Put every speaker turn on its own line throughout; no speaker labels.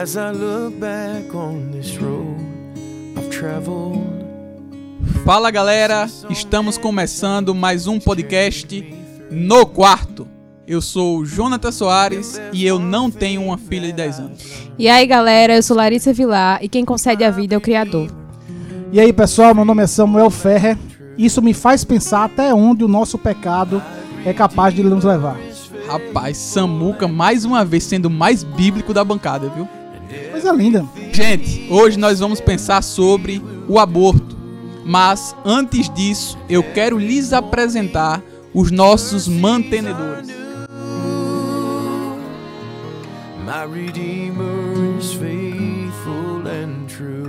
As I look back on this road I've traveled.
Fala galera, estamos começando mais um podcast no quarto. Eu sou o Jonathan Soares e eu não tenho uma filha de 10 anos.
E aí galera, eu sou Larissa Vilar e quem concede a vida é o Criador.
E aí pessoal, meu nome é Samuel Ferrer. Isso me faz pensar até onde o nosso pecado é capaz de nos levar.
Rapaz, Samuca mais uma vez sendo mais bíblico da bancada, viu?
Coisa linda.
Gente, hoje nós vamos pensar sobre o aborto. Mas antes disso, eu quero lhes apresentar os nossos mantenedores.
My Redeemer is faithful and true.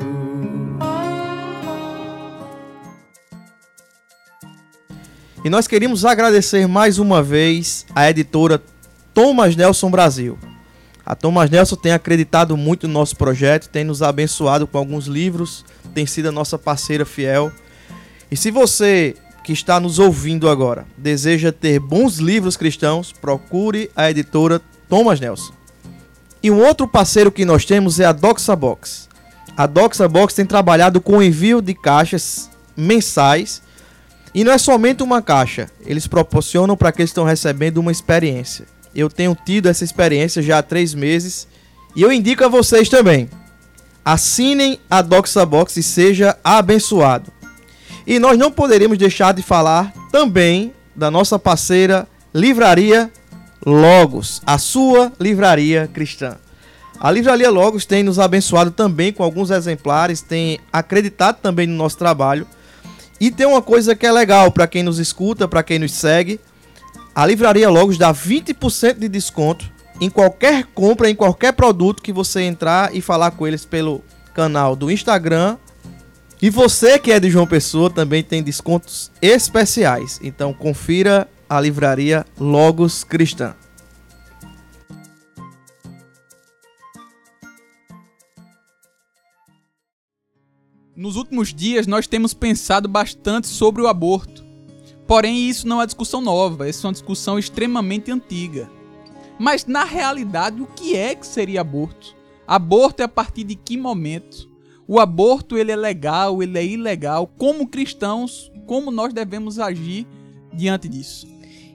E nós queríamos agradecer mais uma vez à editora Thomas Nelson Brasil. A Thomas Nelson tem acreditado muito no nosso projeto, tem nos abençoado com alguns livros, tem sido a nossa parceira fiel. E se você que está nos ouvindo agora deseja ter bons livros cristãos, procure a editora Thomas Nelson. E um outro parceiro que nós temos é a Doxa Box. A Doxa Box tem trabalhado com envio de caixas mensais e não é somente uma caixa, eles proporcionam para que eles estão recebendo uma experiência. Eu tenho tido essa experiência já há três meses e eu indico a vocês também. Assinem a Doxa Box e seja abençoado. E nós não poderíamos deixar de falar também da nossa parceira Livraria Logos, a sua livraria cristã. A Livraria Logos tem nos abençoado também com alguns exemplares, tem acreditado também no nosso trabalho. E tem uma coisa que é legal para quem nos escuta, para quem nos segue. A Livraria Logos dá 20% de desconto em qualquer compra, em qualquer produto que você entrar e falar com eles pelo canal do Instagram. E você que é de João Pessoa também tem descontos especiais. Então confira a Livraria Logos Cristã.
Nos últimos dias, nós temos pensado bastante sobre o aborto. Porém, isso não é discussão nova, essa é uma discussão extremamente antiga. Mas, na realidade, o que é que seria aborto? Aborto é a partir de que momento? O aborto ele é legal, ele é ilegal? Como cristãos, como nós devemos agir diante disso?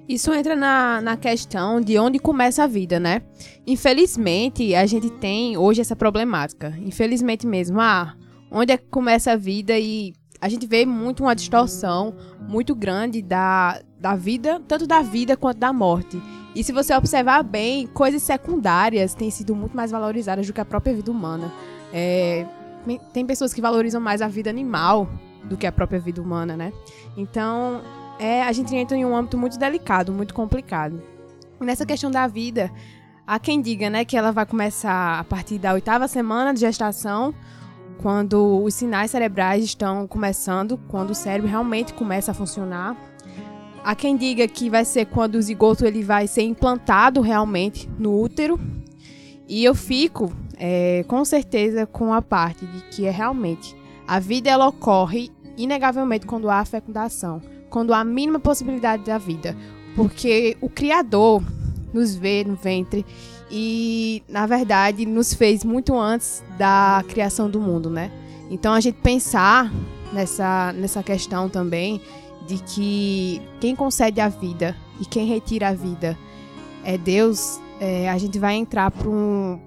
Isso entra na, na questão de onde começa a vida, né? Infelizmente, a gente tem hoje essa problemática. Infelizmente mesmo, ah, onde é que começa a vida e a gente vê muito uma distorção muito grande da, da vida, tanto da vida quanto da morte. E se você observar bem, coisas secundárias têm sido muito mais valorizadas do que a própria vida humana. É, tem pessoas que valorizam mais a vida animal do que a própria vida humana, né? Então, é, a gente entra em um âmbito muito delicado, muito complicado. Nessa questão da vida, há quem diga, né, que ela vai começar a partir da oitava semana de gestação, quando os sinais cerebrais estão começando, quando o cérebro realmente começa a funcionar. Há quem diga que vai ser quando o zigoto ele vai ser implantado realmente no útero. E eu fico é, com certeza com a parte de que é realmente a vida ela ocorre inegavelmente quando há fecundação, quando há a mínima possibilidade da vida, porque o Criador nos vê no ventre e, na verdade, nos fez muito antes da criação do mundo, né? Então a gente pensar nessa, nessa questão também de que quem concede a vida e quem retira a vida é Deus, é, a gente vai entrar por um,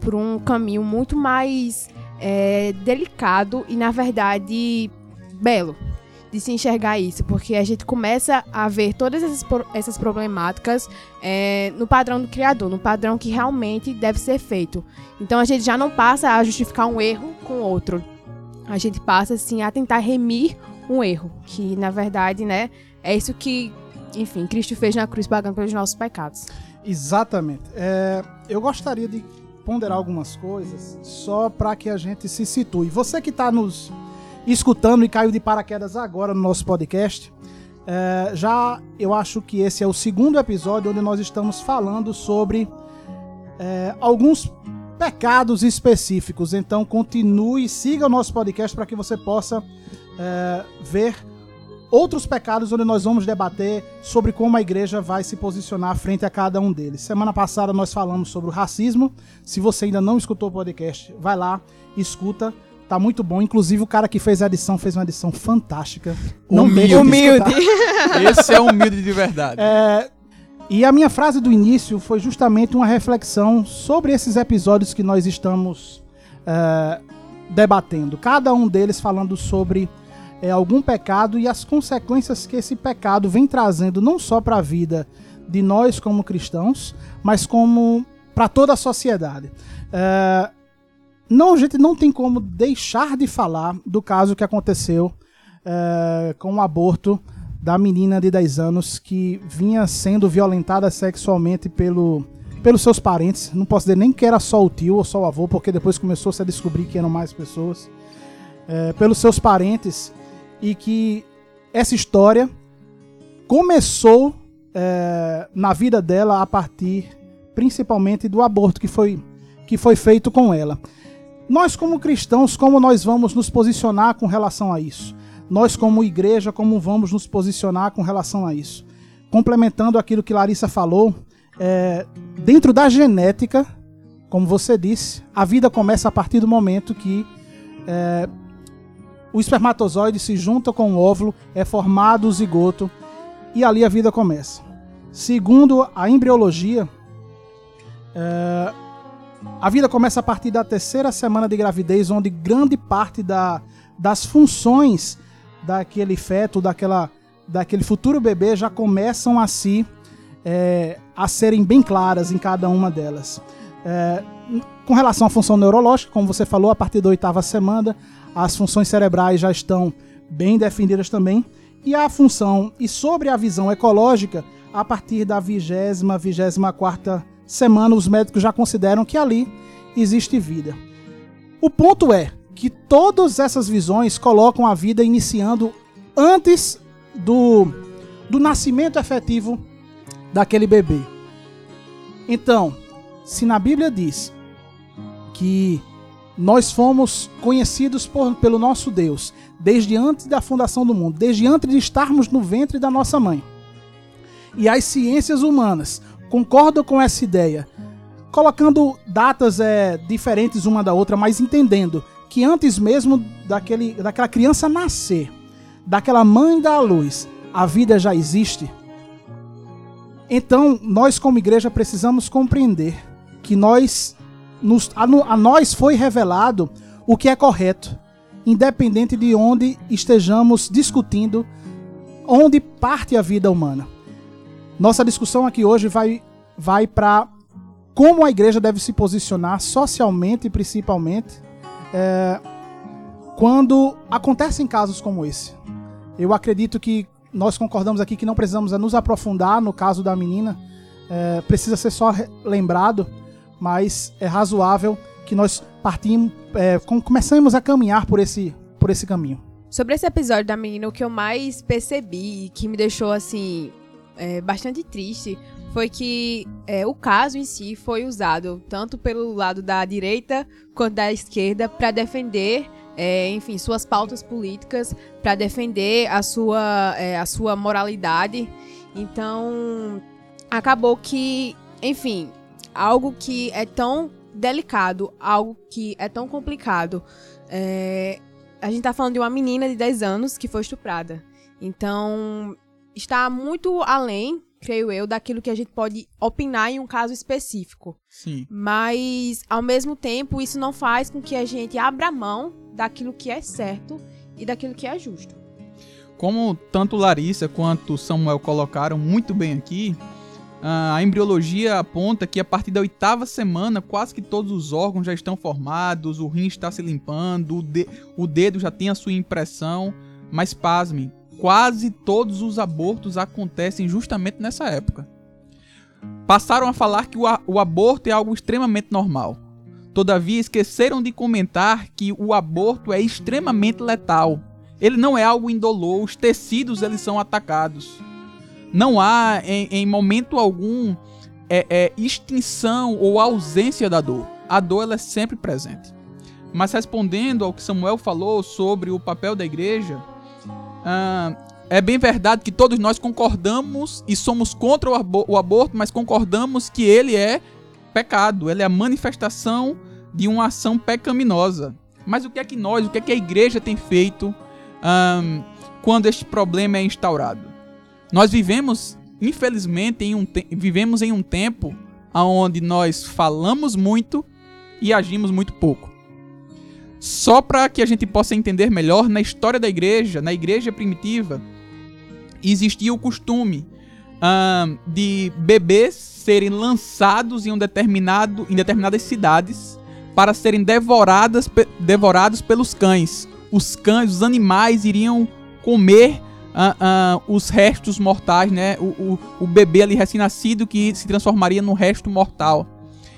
por um caminho muito mais é, delicado e, na verdade, belo de se enxergar isso, porque a gente começa a ver todas essas, essas problemáticas é, no padrão do criador, no padrão que realmente deve ser feito. Então a gente já não passa a justificar um erro com outro. A gente passa, assim, a tentar remir um erro, que na verdade, né, é isso que, enfim, Cristo fez na cruz pagando pelos nossos pecados.
Exatamente. É, eu gostaria de ponderar algumas coisas só para que a gente se situe. Você que está nos escutando e caiu de paraquedas agora no nosso podcast, é, já eu acho que esse é o segundo episódio onde nós estamos falando sobre é, alguns pecados específicos. Então continue, siga o nosso podcast para que você possa é, ver outros pecados onde nós vamos debater sobre como a igreja vai se posicionar frente a cada um deles. Semana passada nós falamos sobre o racismo. Se você ainda não escutou o podcast, vai lá, escuta. Tá muito bom. Inclusive, o cara que fez a edição fez uma edição fantástica. Não
Humilde.
Humilde.
Esse é humilde de verdade.
É, e a minha frase do início foi justamente uma reflexão sobre esses episódios que nós estamos é, debatendo. Cada um deles falando sobre é, algum pecado e as consequências que esse pecado vem trazendo não só para a vida de nós como cristãos, mas como para toda a sociedade. É, não, a gente não tem como deixar de falar do caso que aconteceu é, com o aborto da menina de 10 anos que vinha sendo violentada sexualmente pelo, pelos seus parentes. Não posso dizer nem que era só o tio ou só o avô, porque depois começou -se a descobrir que eram mais pessoas. É, pelos seus parentes. E que essa história começou é, na vida dela a partir principalmente do aborto que foi, que foi feito com ela. Nós, como cristãos, como nós vamos nos posicionar com relação a isso? Nós, como igreja, como vamos nos posicionar com relação a isso? Complementando aquilo que Larissa falou, é, dentro da genética, como você disse, a vida começa a partir do momento que é, o espermatozoide se junta com o óvulo, é formado o zigoto e ali a vida começa. Segundo a embriologia, é, a vida começa a partir da terceira semana de gravidez, onde grande parte da, das funções daquele feto, daquela, daquele futuro bebê já começam a se é, a serem bem claras em cada uma delas. É, com relação à função neurológica, como você falou, a partir da oitava semana, as funções cerebrais já estão bem definidas também. E a função, e sobre a visão ecológica, a partir da vigésima, vigésima quarta semana, os médicos já consideram que ali existe vida. O ponto é que todas essas visões colocam a vida iniciando antes do, do nascimento efetivo daquele bebê. Então, se na Bíblia diz que nós fomos conhecidos por, pelo nosso Deus desde antes da fundação do mundo, desde antes de estarmos no ventre da nossa mãe, e as ciências humanas concordam com essa ideia, colocando datas é, diferentes uma da outra, mas entendendo que antes mesmo daquele, daquela criança nascer, daquela mãe da luz, a vida já existe. Então, nós como igreja precisamos compreender que nós nos, a, a nós foi revelado o que é correto, independente de onde estejamos discutindo, onde parte a vida humana. Nossa discussão aqui hoje vai, vai para como a igreja deve se posicionar socialmente, principalmente, é, quando acontecem casos como esse. Eu acredito que nós concordamos aqui que não precisamos nos aprofundar no caso da menina, é, precisa ser só lembrado, mas é razoável que nós partimos, é, começamos a caminhar por esse, por esse caminho.
Sobre esse episódio da menina, o que eu mais percebi e que me deixou assim é, bastante triste foi que é, o caso em si foi usado tanto pelo lado da direita quanto da esquerda para defender é, enfim, suas pautas políticas, para defender a sua, é, a sua moralidade. Então, acabou que, enfim, algo que é tão delicado, algo que é tão complicado. É, a gente tá falando de uma menina de 10 anos que foi estuprada. Então, está muito além, creio eu, daquilo que a gente pode opinar em um caso específico.
Sim.
Mas, ao mesmo tempo, isso não faz com que a gente abra mão daquilo que é certo e daquilo que é justo.
Como tanto Larissa quanto Samuel colocaram muito bem aqui, a embriologia aponta que a partir da oitava semana quase que todos os órgãos já estão formados, o rim está se limpando, o, de o dedo já tem a sua impressão, mas pasmem, quase todos os abortos acontecem justamente nessa época. Passaram a falar que o, o aborto é algo extremamente normal. Todavia, esqueceram de comentar que o aborto é extremamente letal. Ele não é algo indolor, os tecidos eles são atacados. Não há, em, em momento algum, é, é, extinção ou ausência da dor. A dor ela é sempre presente. Mas respondendo ao que Samuel falou sobre o papel da igreja, ah, é bem verdade que todos nós concordamos e somos contra o, o aborto, mas concordamos que ele é pecado, ele é a manifestação de uma ação pecaminosa. Mas o que é que nós, o que é que a igreja tem feito ahn, quando este problema é instaurado? Nós vivemos, infelizmente, em um vivemos em um tempo onde nós falamos muito e agimos muito pouco. Só para que a gente possa entender melhor, na história da igreja, na igreja primitiva, existia o costume ahn, de bebês serem lançados em, um determinado, em determinadas cidades para serem devoradas, devorados pelos cães. Os cães, os animais iriam comer ah, ah, os restos mortais, né? O, o, o bebê ali recém-nascido que se transformaria num resto mortal.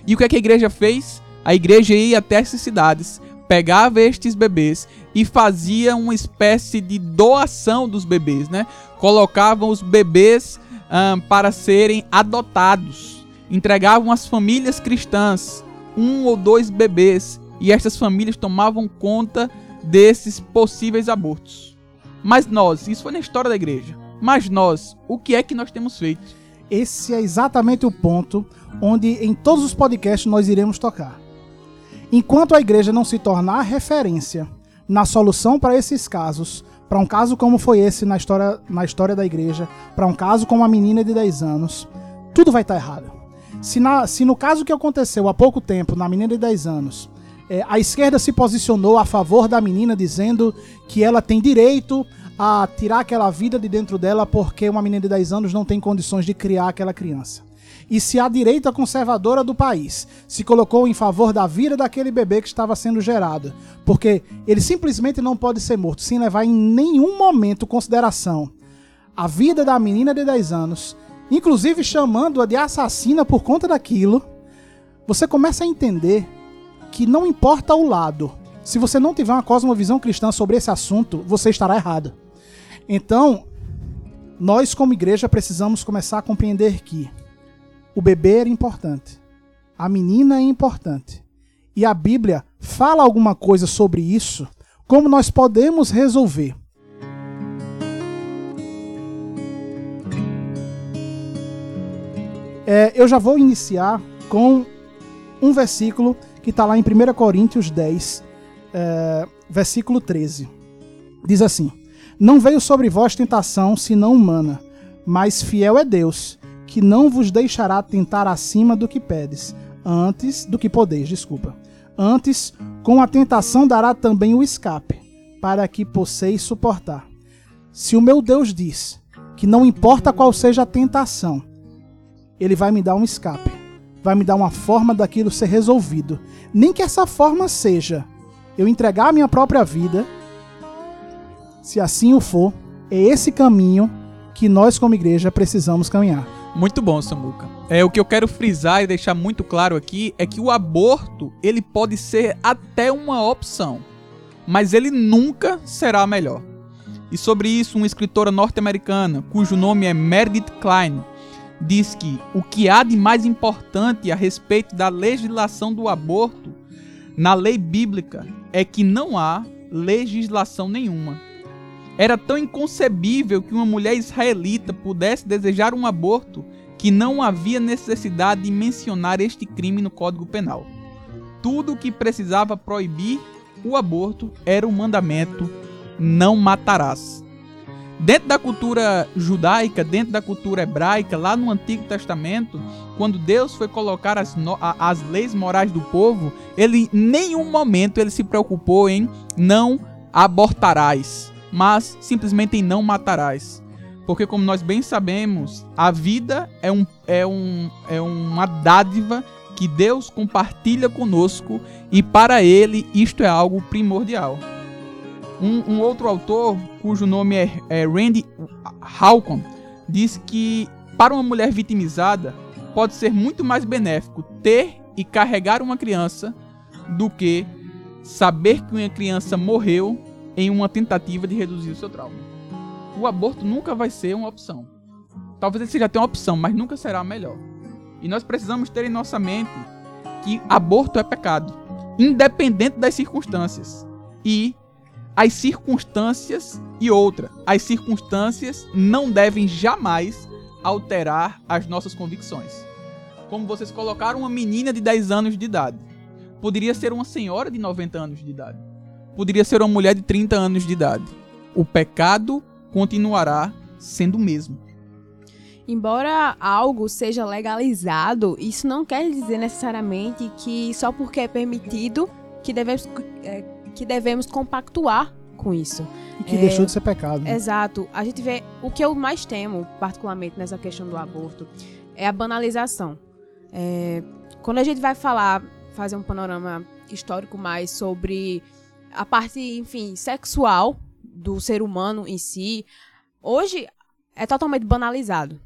E o que, é que a igreja fez? A igreja ia até essas cidades, pegava estes bebês e fazia uma espécie de doação dos bebês, né? Colocavam os bebês ah, para serem adotados, entregavam às famílias cristãs um ou dois bebês e estas famílias tomavam conta desses possíveis abortos. Mas nós, isso foi na história da igreja. Mas nós, o que é que nós temos feito?
Esse é exatamente o ponto onde em todos os podcasts nós iremos tocar. Enquanto a igreja não se tornar referência na solução para esses casos, para um caso como foi esse na história, na história da igreja, para um caso como a menina de 10 anos, tudo vai estar errado. Se, na- se no caso que aconteceu há pouco tempo, na menina de 10 anos, é, a esquerda se posicionou a favor da menina, dizendo que ela tem direito a tirar aquela vida de dentro dela porque uma menina de 10 anos não tem condições de criar aquela criança. E se a direita conservadora do país se colocou em favor da vida daquele bebê que estava sendo gerado, porque ele simplesmente não pode ser morto sem levar em nenhum momento consideração a vida da menina de 10 anos, inclusive chamando-a de assassina por conta daquilo, você começa a entender que não importa o lado. Se você não tiver uma cosmovisão cristã sobre esse assunto, você estará errado. Então, nós como igreja precisamos começar a compreender que o bebê era importante, a menina é importante, e a Bíblia fala alguma coisa sobre isso, como nós podemos resolver. É, eu já vou iniciar com um versículo que está lá em 1 Coríntios 10, é, versículo 13. Diz assim: Não veio sobre vós tentação senão humana, mas fiel é Deus, que não vos deixará tentar acima do que pedes, antes do que podeis, desculpa. Antes, com a tentação dará também o escape, para que posseis suportar. Se o meu Deus diz que não importa qual seja a tentação, ele vai me dar um escape, vai me dar uma forma daquilo ser resolvido. Nem que essa forma seja eu entregar a minha própria vida, se assim o for, é esse caminho que nós como igreja precisamos caminhar.
Muito bom, Samuca. É o que eu quero frisar e deixar muito claro aqui é que o aborto ele pode ser até uma opção, mas ele nunca será a melhor. E sobre isso, uma escritora norte-americana, cujo nome é Meredith Klein, diz que o que há de mais importante a respeito da legislação do aborto na lei bíblica é que não há legislação nenhuma. Era tão inconcebível que uma mulher israelita pudesse desejar um aborto que não havia necessidade de mencionar este crime no Código Penal. Tudo o que precisava proibir o aborto era o mandamento: não matarás. Dentro da cultura judaica, dentro da cultura hebraica, lá no Antigo Testamento, quando Deus foi colocar as, as leis morais do povo, ele em nenhum momento ele se preocupou em não abortarás, mas simplesmente não matarás. Porque como nós bem sabemos, a vida é, um, é, um, é uma dádiva que Deus compartilha conosco e para ele isto é algo primordial. Um, um outro autor, cujo nome é, é Randy Halcon, diz que para uma mulher vitimizada pode ser muito mais benéfico ter e carregar uma criança do que saber que uma criança morreu em uma tentativa de reduzir o seu trauma. O aborto nunca vai ser uma opção. Talvez ele seja até uma opção, mas nunca será a melhor. E nós precisamos ter em nossa mente que aborto é pecado, independente das circunstâncias. E as circunstâncias e outra, as circunstâncias não devem jamais alterar as nossas convicções. Como vocês colocaram, uma menina de 10 anos de idade. Poderia ser uma senhora de 90 anos de idade. Poderia ser uma mulher de 30 anos de idade. O pecado continuará sendo o mesmo.
Embora algo seja legalizado, isso não quer dizer necessariamente que só porque é permitido que devemos, é, que devemos compactuar com isso.
E que
É,
deixou de ser pecado. né?
Exato. A gente vê o que eu mais temo, particularmente nessa questão do aborto, é a banalização. É, quando a gente vai falar, fazer um panorama histórico mais sobre a parte, enfim, sexual do ser humano em si, hoje é totalmente banalizado.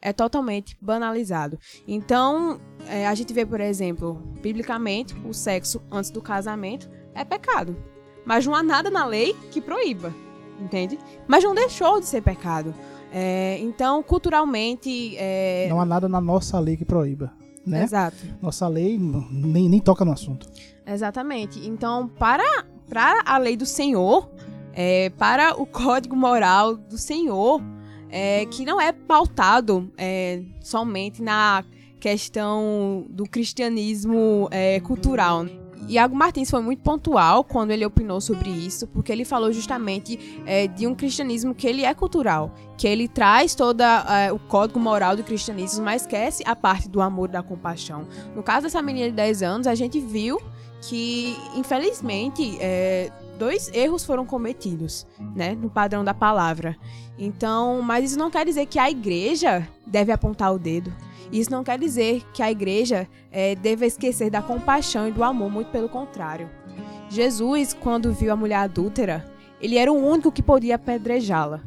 É totalmente banalizado. Então, é, a gente vê, por exemplo, biblicamente, o sexo antes do casamento é pecado. Mas não há nada na lei que proíba entende? Mas não deixou de ser pecado. É, então, culturalmente. É,
Não há nada na nossa lei que proíba. Né?
Exato.
Nossa lei nem, nem toca no assunto.
Exatamente. Então, para, para a lei do Senhor, é, para o código moral do Senhor, é, que não é pautado é, somente na questão do cristianismo é, cultural. Iago Martins foi muito pontual quando ele opinou sobre isso, porque ele falou justamente é, de um cristianismo que ele é cultural, que ele traz todo o código moral do cristianismo, mas esquece a parte do amor e da compaixão. No caso dessa menina de 10 anos, a gente viu que, infelizmente, é, dois erros foram cometidos, né, no padrão da palavra. Então, mas isso não quer dizer que a igreja deve apontar o dedo. Isso não quer dizer que a igreja é, deva esquecer da compaixão e do amor, muito pelo contrário. Jesus, quando viu a mulher adúltera, ele era o único que podia apedrejá-la.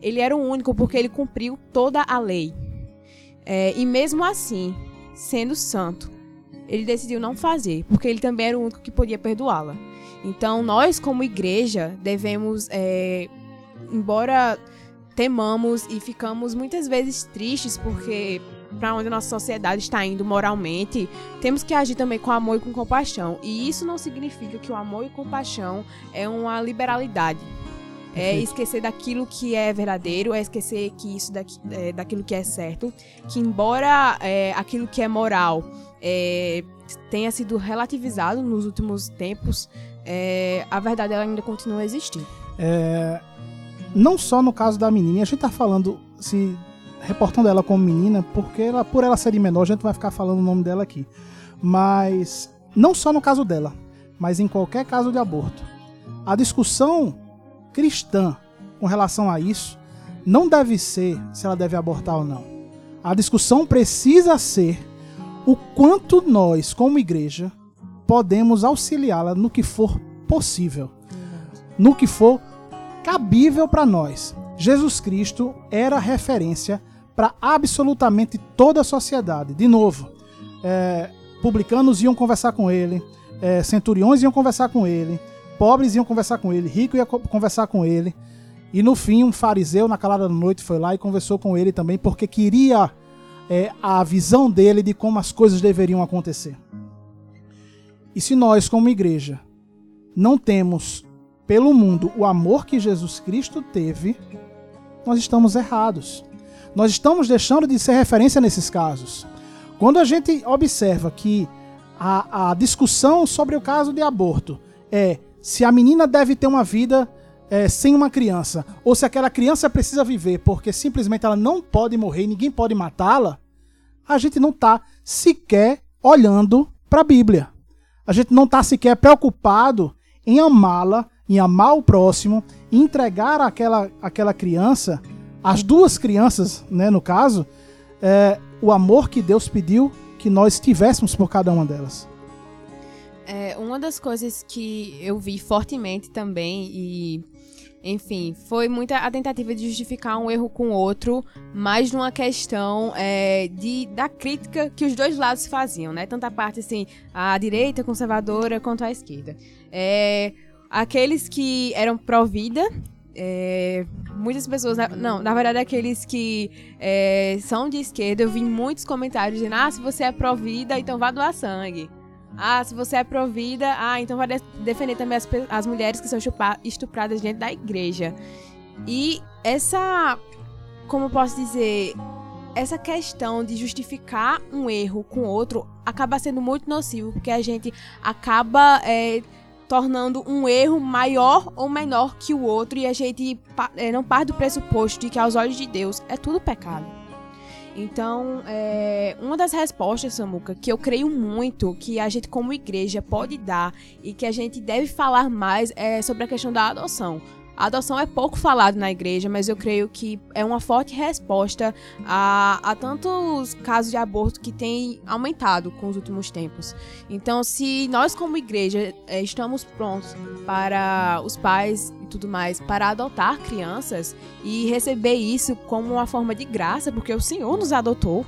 Ele era o único porque ele cumpriu toda a lei. É, e mesmo assim, sendo santo, ele decidiu não fazer, porque ele também era o único que podia perdoá-la. Então, nós, como igreja, devemos, é, embora temamos e ficamos muitas vezes tristes porque para onde a nossa sociedade está indo moralmente, temos que agir também com amor e com compaixão. E isso não significa que o amor e compaixão é uma liberalidade. É esquecer daquilo que é verdadeiro, é esquecer que isso daqui, é, daquilo que é certo. Que embora é, aquilo que é moral é, tenha sido relativizado nos últimos tempos, é, a verdade ela ainda continua a existir.
É, não só no caso da menina, a gente tá falando, se reportando ela como menina, porque ela, por ela ser de menor, a gente vai ficar falando o nome dela aqui. Mas não só no caso dela, mas em qualquer caso de aborto. A discussão cristã com relação a isso não deve ser se ela deve abortar ou não. A discussão precisa ser o quanto nós, como igreja, podemos auxiliá-la no que for possível, no que for cabível para nós. Jesus Cristo era referência para absolutamente toda a sociedade. De novo, é, publicanos iam conversar com ele, é, centuriões iam conversar com ele, pobres iam conversar com ele, rico ia co- conversar com ele. E no fim, um fariseu, na calada da noite, foi lá e conversou com ele também, porque queria é, a visão dele de como as coisas deveriam acontecer. E se nós, como igreja, não temos pelo mundo o amor que Jesus Cristo teve, nós estamos errados. Nós estamos deixando de ser referência nesses casos. Quando a gente observa que a, a discussão sobre o caso de aborto é se a menina deve ter uma vida é, sem uma criança, ou se aquela criança precisa viver porque simplesmente ela não pode morrer ninguém pode matá-la, a gente não está sequer olhando para a Bíblia. A gente não está sequer preocupado em amá-la, em amar o próximo, entregar aquela, aquela criança, as duas crianças, né, no caso, é, o amor que Deus pediu que nós tivéssemos por cada uma delas.
É, uma das coisas que eu vi fortemente também e enfim, foi muita a tentativa de justificar um erro com o outro, mais numa questão é, de, da crítica que os dois lados faziam, né? Tanto a parte assim, a direita conservadora quanto a esquerda. É, aqueles que eram pró-vida, é, muitas pessoas, não, na verdade aqueles que é, são de esquerda, eu vi muitos comentários dizendo, ah, se você é pró-vida, então vá doar sangue. Ah, se você é provida, ah, então vai de- defender também as, as mulheres que são estupradas dentro da igreja. E essa, como eu posso dizer, essa questão de justificar um erro com outro acaba sendo muito nocivo, porque a gente acaba é, tornando um erro maior ou menor que o outro e a gente é, não parte do pressuposto de que aos olhos de Deus é tudo pecado. Então, é, uma das respostas, Samuca, que eu creio muito que a gente, como igreja, pode dar e que a gente deve falar mais é sobre a questão da adoção. A adoção é pouco falado na igreja, mas eu creio que é uma forte resposta a, a tantos casos de aborto que têm aumentado com os últimos tempos. Então, se nós, como igreja, eh, estamos prontos para os pais e tudo mais, para adotar crianças e receber isso como uma forma de graça, porque o Senhor nos adotou.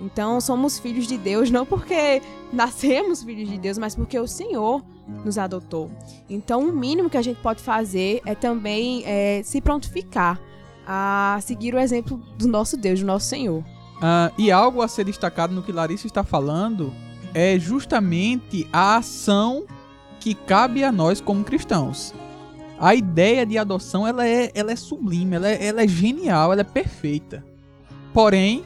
Então, somos filhos de Deus, não porque nascemos filhos de Deus, mas porque o Senhor nos adotou. Então, o mínimo que a gente pode fazer é também eh, se prontificar a seguir o exemplo do nosso Deus, do nosso Senhor.
Ah, e algo a ser destacado no que Larissa está falando é justamente a ação que cabe a nós como cristãos. A ideia de adoção ela é, ela é sublime, ela é, ela é genial, ela é perfeita. Porém,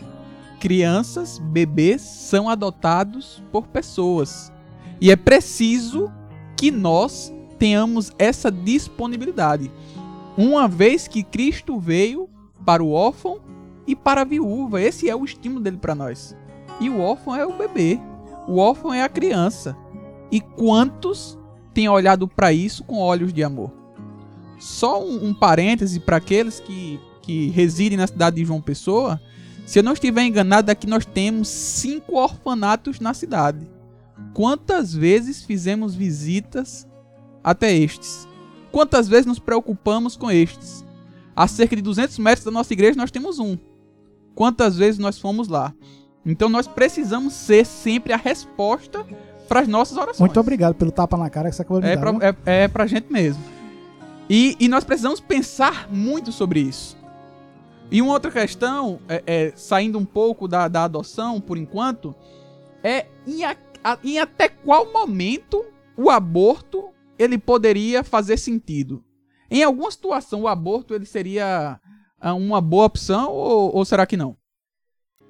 crianças, bebês são adotados por pessoas. E é preciso que nós tenhamos essa disponibilidade. Uma vez que Cristo veio para o órfão e para a viúva. Esse é o estímulo dele para nós. E o órfão é o bebê. O órfão é a criança. E quantos têm olhado para isso com olhos de amor? Só um, um parêntese para aqueles que, que residem na cidade de João Pessoa. Se eu não estiver enganado, aqui nós temos cinco orfanatos na cidade. Quantas vezes fizemos visitas até estes? Quantas vezes nos preocupamos com estes? A cerca de 200 metros da nossa igreja nós temos um. Quantas vezes nós fomos lá? Então nós precisamos ser sempre a resposta para as nossas orações.
Muito obrigado pelo tapa na cara que você acabou de
É
dar.
pra, é, é pra gente mesmo. E, e nós precisamos pensar muito sobre isso. E uma outra questão, é, é, saindo um pouco da, da adoção por enquanto, é em, a- a- em até qual momento o aborto ele poderia fazer sentido. Em alguma situação o aborto ele seria ah, uma boa opção ou, ou será que não?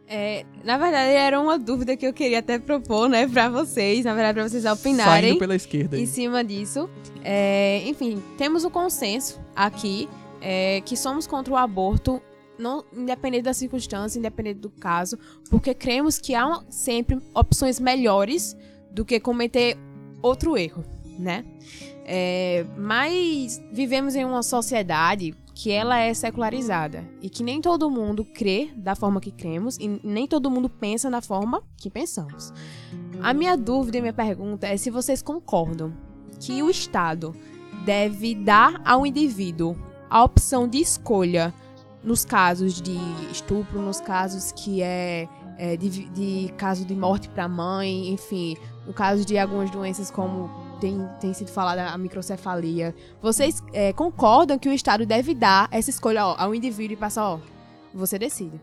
É, na verdade, era uma dúvida que eu queria até propor, né, pra vocês, na verdade, pra vocês opinarem
Saindo pela esquerda.
em
aí.
cima disso. É, enfim, temos o consenso aqui é, que somos contra o aborto, não, independente da circunstância, independente do caso, porque cremos que há sempre opções melhores do que cometer outro erro, né? É, mas vivemos em uma sociedade que ela é secularizada e que nem todo mundo crê da forma que cremos e nem todo mundo pensa da forma que pensamos. A minha dúvida e minha pergunta é se vocês concordam que o Estado deve dar ao indivíduo a opção de escolha nos casos de estupro, nos casos que é, é, de, de caso de morte para mãe, enfim, no caso de algumas doenças como tem, tem sido falada a microcefalia. Vocês é, concordam que o Estado deve dar essa escolha ó, ao indivíduo e passar, ó, você decide.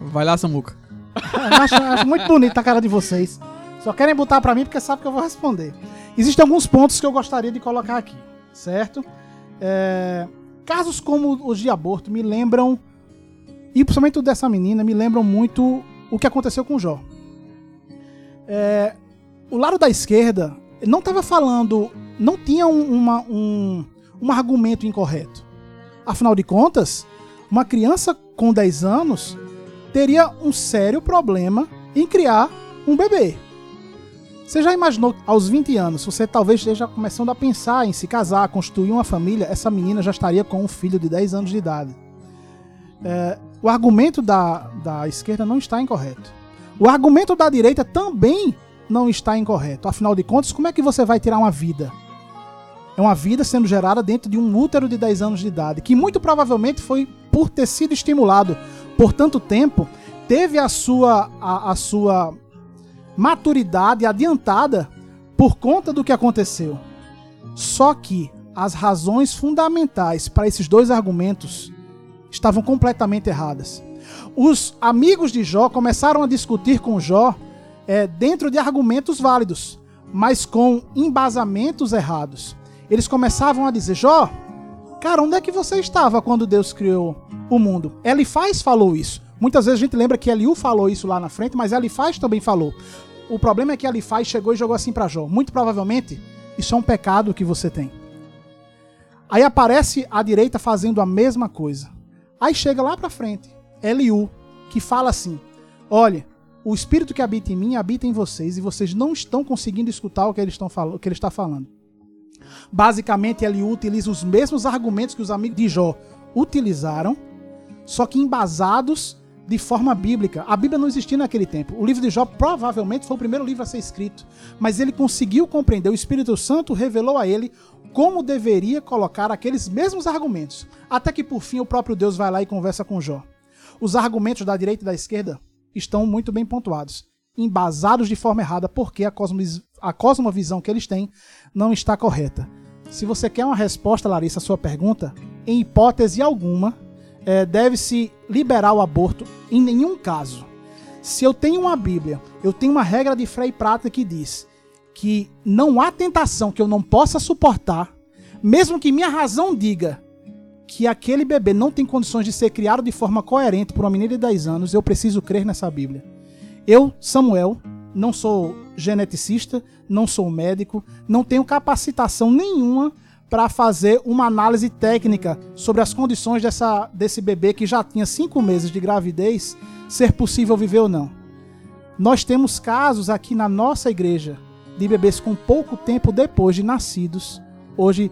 Vai lá, Samuca.
Acho, acho muito bonita a cara de vocês. Só querem botar pra mim porque sabem que eu vou responder. Existem alguns pontos que eu gostaria de colocar aqui, certo? É, casos como os de aborto me lembram, e principalmente o dessa menina, me lembram muito o que aconteceu com o Jó. É, o lado da esquerda não estava falando, não tinha um, uma- um, um argumento incorreto. Afinal de contas, uma criança com 10 anos teria um sério problema em criar um bebê. Você já imaginou aos 20 anos, você talvez esteja começando a pensar em se casar, construir uma família, essa menina já estaria com um filho de 10 anos de idade. É, o argumento da, da esquerda não está incorreto. O argumento da direita também não está incorreto. Afinal de contas, como é que você vai tirar uma vida? É uma vida sendo gerada dentro de um útero de 10 anos de idade, que muito provavelmente foi por ter sido estimulado por tanto tempo, teve a sua, a, a sua maturidade adiantada por conta do que aconteceu. Só que as razões fundamentais para esses dois argumentos estavam completamente erradas. Os amigos de Jó começaram a discutir com Jó é, dentro de argumentos válidos. mas com embasamentos errados. Eles começavam a dizer: Jó, cara, onde é que você estava quando Deus criou o mundo? Elifaz falou isso. Muitas vezes a gente lembra que Eliú falou isso lá na frente, mas Elifaz também falou. O problema é que Elifaz chegou e jogou assim para Jó. Muito provavelmente, isso é um pecado que você tem. Aí aparece a direita fazendo a mesma coisa. Aí chega lá para frente, Eliú, que fala assim: Olha, o espírito que habita em mim habita em vocês e vocês não estão conseguindo escutar o que ele, estão o que ele está falando. Basicamente, Eliú utiliza os mesmos argumentos que os amigos de Jó utilizaram, só que embasados de forma bíblica. A Bíblia não existia naquele tempo. O livro de Jó provavelmente foi o primeiro livro a ser escrito, mas ele conseguiu compreender, o Espírito Santo revelou a ele como deveria colocar aqueles mesmos argumentos. Até que por fim o próprio Deus vai lá e conversa com Jó. Os argumentos da direita e da esquerda estão muito bem pontuados, embasados de forma errada, porque a, a cosmovisão que eles têm não está correta. Se você quer uma resposta, Larissa, à sua pergunta, em hipótese alguma, é, deve-se liberar o aborto em nenhum caso. Se eu tenho uma Bíblia, eu tenho uma regra de fé e prática que diz que não há tentação que eu não possa suportar, mesmo que minha razão diga que aquele bebê não tem condições de ser criado de forma coerente por uma menina de 10 anos, eu preciso crer nessa Bíblia. Eu, Samuel, não sou geneticista, não sou médico, não tenho capacitação nenhuma para fazer uma análise técnica sobre as condições dessa, desse bebê que já tinha cinco meses de gravidez ser possível viver ou não. Nós temos casos aqui na nossa igreja de bebês com pouco tempo depois de nascidos, hoje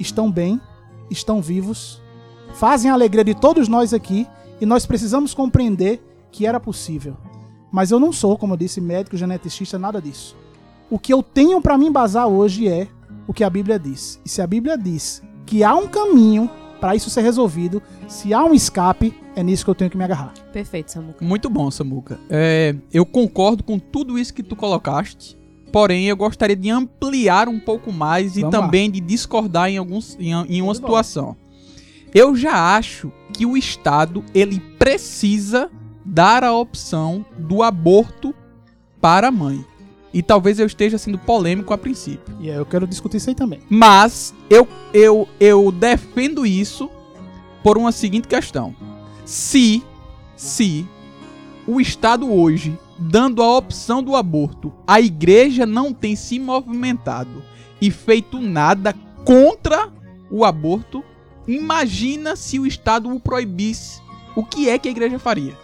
estão bem, estão vivos, fazem a alegria de todos nós aqui e nós precisamos compreender que era possível. Mas eu não sou, como eu disse, médico, geneticista, nada disso. O que eu tenho para me embasar hoje é o que a Bíblia diz. E se a Bíblia diz que há um caminho para isso ser resolvido, se há um escape, é nisso que eu tenho que me agarrar.
Perfeito, Samuca.
Muito bom, Samuca. É, eu concordo com tudo isso que tu colocaste. Porém, eu gostaria de ampliar um pouco mais e
Vamos
também
lá.
de discordar em, alguns, em, em uma situação. Eu já acho que o Estado ele precisa dar a opção do aborto para a mãe. E talvez eu esteja sendo polêmico a princípio.
E aí eu quero discutir isso aí também.
Mas eu, eu, eu defendo isso por uma seguinte questão. Se, se o Estado hoje, dando a opção do aborto, a igreja não tem se movimentado e feito nada contra o aborto, imagina se o Estado o proibisse. O que é que a igreja faria?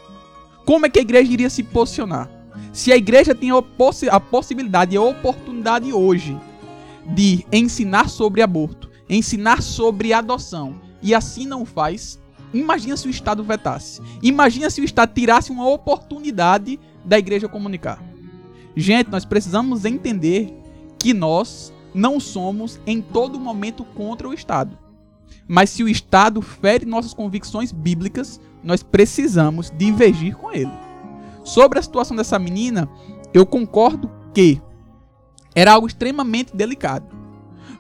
Como é que a igreja iria se posicionar? Se a igreja tem a, possi a possibilidade e a oportunidade hoje de ensinar sobre aborto, ensinar sobre adoção, e assim não faz, imagina se o Estado vetasse. Imagina se o Estado tirasse uma oportunidade da igreja comunicar. Gente, nós precisamos entender que nós não somos em todo momento contra o Estado. Mas se o Estado fere nossas convicções bíblicas, nós precisamos divergir com ele. Sobre a situação dessa menina, eu concordo que era algo extremamente delicado.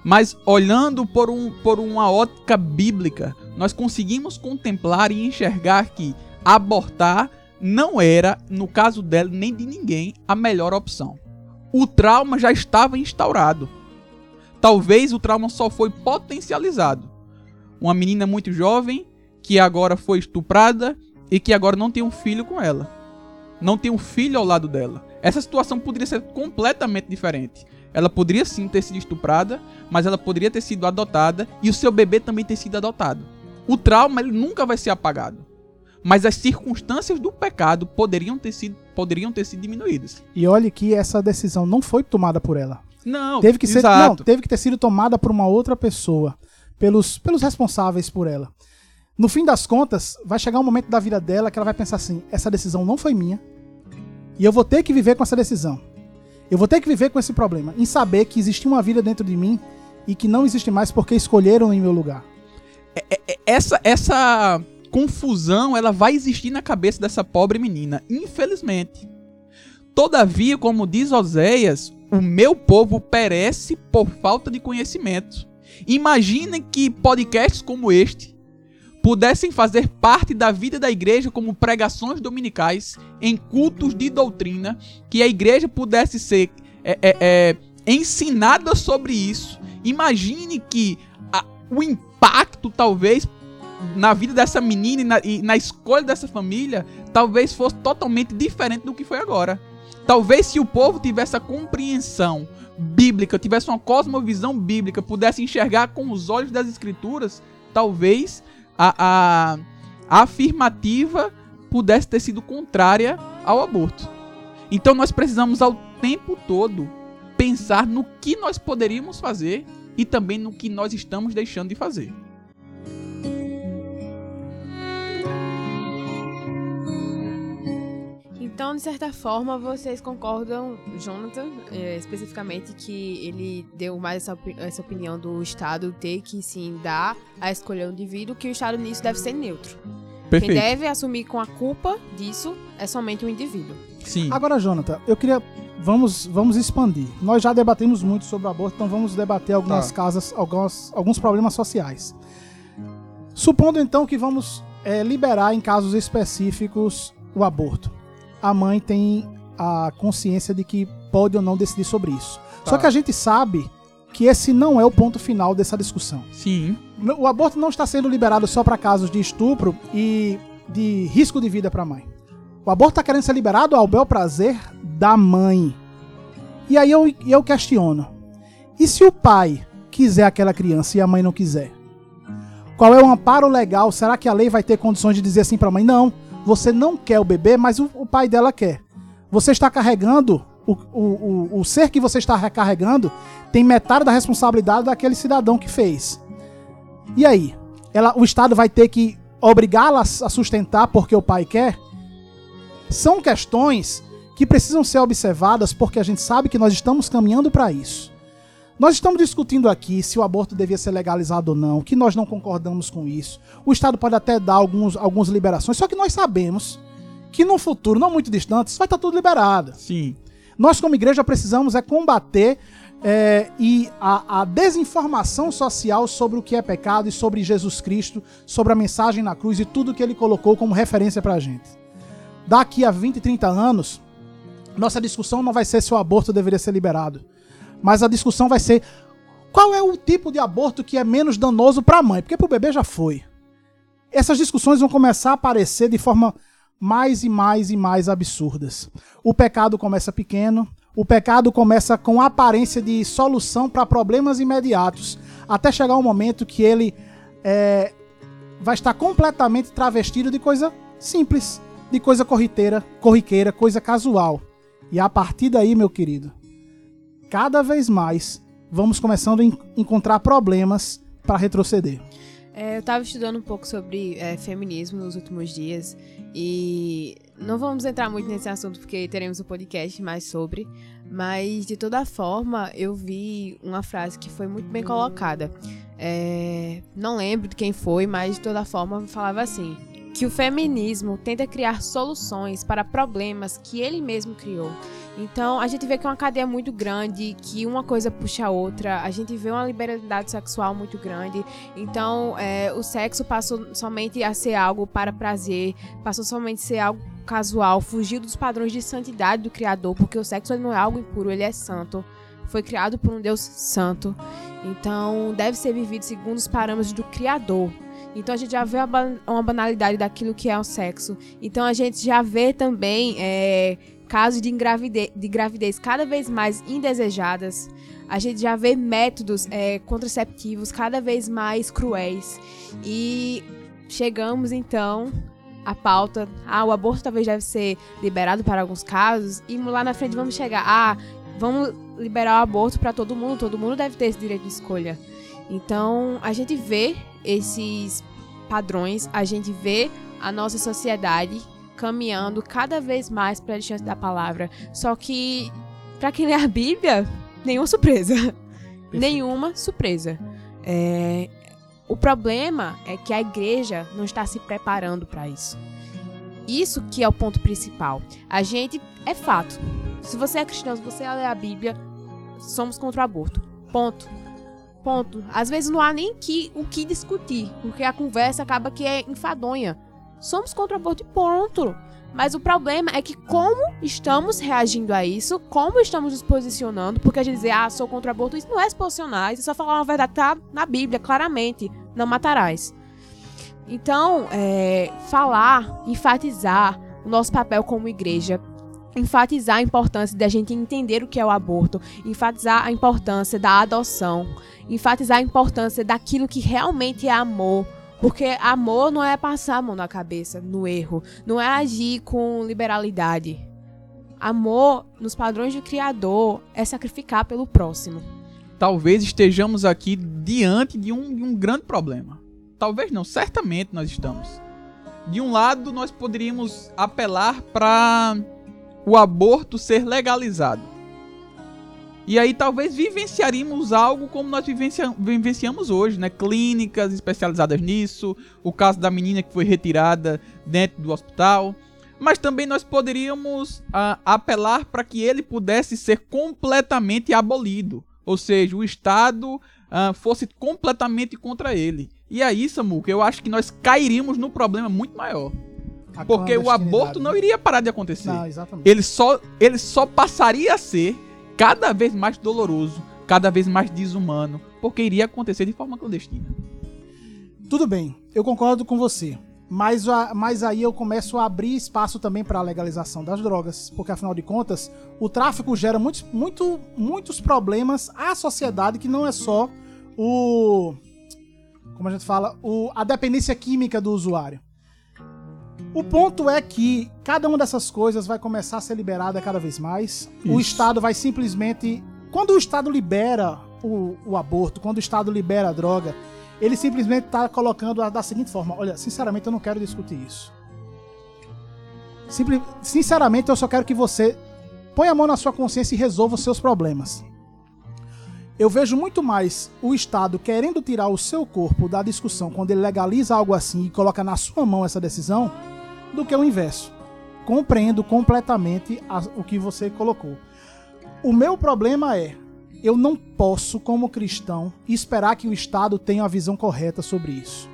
Mas olhando por, um, por uma ótica bíblica, nós conseguimos contemplar e enxergar que abortar não era, no caso dela, nem de ninguém, a melhor opção. O trauma já estava instaurado. Talvez o trauma só foi potencializado. Uma menina muito jovem que agora foi estuprada e que agora não tem um filho com ela. Não tem um filho ao lado dela. Essa situação poderia ser completamente diferente. Ela poderia sim ter sido estuprada, mas ela poderia ter sido adotada e o seu bebê também ter sido adotado. O trauma ele nunca vai ser apagado. Mas as circunstâncias do pecado poderiam ter sido, poderiam ter sido diminuídas.
E olhe que essa decisão não foi tomada por ela.
Não,
Teve que, ser,
exato.
não, teve que ter sido tomada por uma outra pessoa, pelos, pelos responsáveis por ela. No fim das contas, vai chegar um momento da vida dela que ela vai pensar assim: essa decisão não foi minha, e eu vou ter que viver com essa decisão. Eu vou ter que viver com esse problema, em saber que existia uma vida dentro de mim e que não existe mais porque escolheram em meu lugar.
essa essa confusão ela vai existir na cabeça dessa pobre menina, infelizmente. Todavia, como diz Oséias, o meu povo perece por falta de conhecimento. Imaginem que podcasts como este pudessem fazer parte da vida da igreja como pregações dominicais em cultos de doutrina, que a igreja pudesse ser é, é, é, ensinada sobre isso. Imagine que a- o impacto, talvez, na vida dessa menina e na, e na escolha dessa família, talvez fosse totalmente diferente do que foi agora. Talvez se o povo tivesse a compreensão bíblica, tivesse uma cosmovisão bíblica, pudesse enxergar com os olhos das escrituras, talvez a, a, afirmativa pudesse ter sido contrária ao aborto. Então nós precisamos ao tempo todo pensar no que nós poderíamos fazer e também no que nós estamos deixando de fazer.
Então, de certa forma, vocês concordam, Jonathan, eh, especificamente, que ele deu mais essa, opi- essa opinião do Estado ter que sim dar a escolher ao indivíduo, que o Estado nisso deve ser neutro. Quem deve assumir com a culpa disso é somente o indivíduo.
Sim.
Agora, Jonathan, eu queria. Vamos, vamos expandir. Nós já debatemos muito sobre o aborto, então vamos debater algumas
Tá.
casas, algumas, alguns problemas sociais. Supondo então que vamos eh, liberar em casos específicos o aborto. A mãe tem a consciência de que pode ou não decidir sobre isso. Só
Tá.
que a gente sabe que esse não é o ponto final dessa discussão.
Sim.
O aborto não está sendo liberado só para casos de estupro e de risco de vida para a mãe. O aborto está querendo ser liberado ao bel prazer da mãe. E aí eu, eu questiono: e se o pai quiser aquela criança e a mãe não quiser? Qual é o amparo legal? Será que a lei vai ter condições de dizer assim para a mãe: não, você não quer o bebê, mas o, o pai dela quer? Você está carregando, o, o, o, ser que você está recarregando tem metade da responsabilidade daquele cidadão que fez. E aí? Ela, o Estado vai ter que obrigá-la a sustentar porque o pai quer? São questões que precisam ser observadas porque a gente sabe que nós estamos caminhando para isso. Nós estamos discutindo aqui se o aborto devia ser legalizado ou não, que nós não concordamos com isso. O Estado pode até dar alguns, algumas liberações, só que nós sabemos que no futuro, não muito distante, isso vai estar tudo liberado.
Sim.
Nós, como igreja, precisamos é combater é, e a, a desinformação social sobre o que é pecado e sobre Jesus Cristo, sobre a mensagem na cruz e tudo que ele colocou como referência pra gente. Daqui a 20, 30 anos, nossa discussão não vai ser se o aborto deveria ser liberado, mas a discussão vai ser qual é o tipo de aborto que é menos danoso pra mãe, porque pro bebê já foi. Essas discussões vão começar a aparecer de forma mais e mais e mais absurdas. O pecado começa pequeno, o pecado começa com aparência de solução para problemas imediatos, até chegar um momento que ele é, vai estar completamente travestido de coisa simples, de coisa corriqueira, corriqueira, coisa casual. E a partir daí, meu querido, cada vez mais vamos começando a en- encontrar problemas para retroceder.
É, eu tava estudando um pouco sobre é, feminismo nos últimos dias e não vamos entrar muito nesse assunto porque teremos um podcast mais sobre, mas de toda forma eu vi uma frase que foi muito bem colocada. É, não lembro de quem foi, mas de toda forma falava assim: que o feminismo tenta criar soluções para problemas que ele mesmo criou. Então a gente vê que é uma cadeia muito grande, que uma coisa puxa a outra, a gente vê uma liberalidade sexual muito grande. Então é, o sexo passou somente a ser algo para prazer, passou somente a ser algo casual, fugiu dos padrões de santidade do Criador, porque o sexo não é algo impuro, ele é santo. Foi criado por um Deus santo. Então deve ser vivido segundo os parâmetros do Criador. Então a gente já vê uma ba- uma banalidade daquilo que é o sexo. Então a gente já vê também é, casos de, engravide- de gravidez cada vez mais indesejadas. A gente já vê métodos é, contraceptivos cada vez mais cruéis. E chegamos então à pauta. Ah, o aborto talvez deve ser liberado para alguns casos. E lá na frente vamos chegar. Ah, vamos liberar o aborto para todo mundo. Todo mundo deve ter esse direito de escolha. Então a gente vê esses padrões, a gente vê a nossa sociedade caminhando cada vez mais para a distância da palavra. Só que, para quem lê a Bíblia, nenhuma surpresa. Nenhuma surpresa. É, O problema é que a igreja não está se preparando para isso. Isso que é o ponto principal. A gente, é fato. Se você é cristão, se você lê a Bíblia, somos contra o aborto. Ponto. Ponto. Às vezes não há nem que, o que discutir, porque a conversa acaba que é enfadonha. somos contra o aborto e ponto. Mas o problema é que como estamos reagindo a isso, como estamos nos posicionando, porque a gente dizer, ah, sou contra o aborto, isso não é se posicionar, isso é só falar uma verdade, tá na Bíblia, claramente, não matarás. Então, é, falar, enfatizar o nosso papel como igreja, enfatizar a importância da gente entender o que é o aborto, enfatizar a importância da adoção, enfatizar a importância daquilo que realmente é amor, porque amor não é passar a mão na cabeça, no erro. Não é agir com liberalidade. Amor, nos padrões do Criador, é sacrificar pelo próximo.
Talvez estejamos aqui diante de um, de um grande problema. Talvez não, certamente nós estamos. De um lado, nós poderíamos apelar para o aborto ser legalizado. E aí talvez vivenciaríamos algo como nós vivencia vivenciamos hoje, né? Clínicas especializadas nisso, o caso da menina que foi retirada dentro do hospital. Mas também nós poderíamos uh, apelar para que ele pudesse ser completamente abolido. Ou seja, o Estado uh, fosse completamente contra ele. E aí, Samuca, eu acho que nós cairíamos no problema muito maior.
A
Porque o aborto
clandestinidade,
não
né?
iria parar de acontecer.
Não, exatamente.
Ele só, ele só passaria a ser cada vez mais doloroso, cada vez mais desumano, porque iria acontecer de forma clandestina.
Tudo bem, eu concordo com você. Mas, a- mas aí eu começo a abrir espaço também para a legalização das drogas, porque afinal de contas, o tráfico gera muitos, muito, muitos problemas à sociedade que não é só o. Como a gente fala, o, a dependência química do usuário. O ponto é que cada uma dessas coisas vai começar a ser liberada cada vez mais. O
Isso.
Estado vai simplesmente. Quando o Estado libera o, o aborto, quando o Estado libera a droga, ele simplesmente tá colocando a- da seguinte forma: olha, sinceramente eu não quero discutir isso. Simple- sinceramente eu só quero que você ponha a mão na sua consciência e resolva os seus problemas. Eu vejo muito mais o Estado querendo tirar o seu corpo da discussão quando ele legaliza algo assim e coloca na sua mão essa decisão, do que o inverso. Compreendo completamente a- o que você colocou. O meu problema é, eu não posso, como cristão, esperar que o Estado tenha a visão correta sobre isso.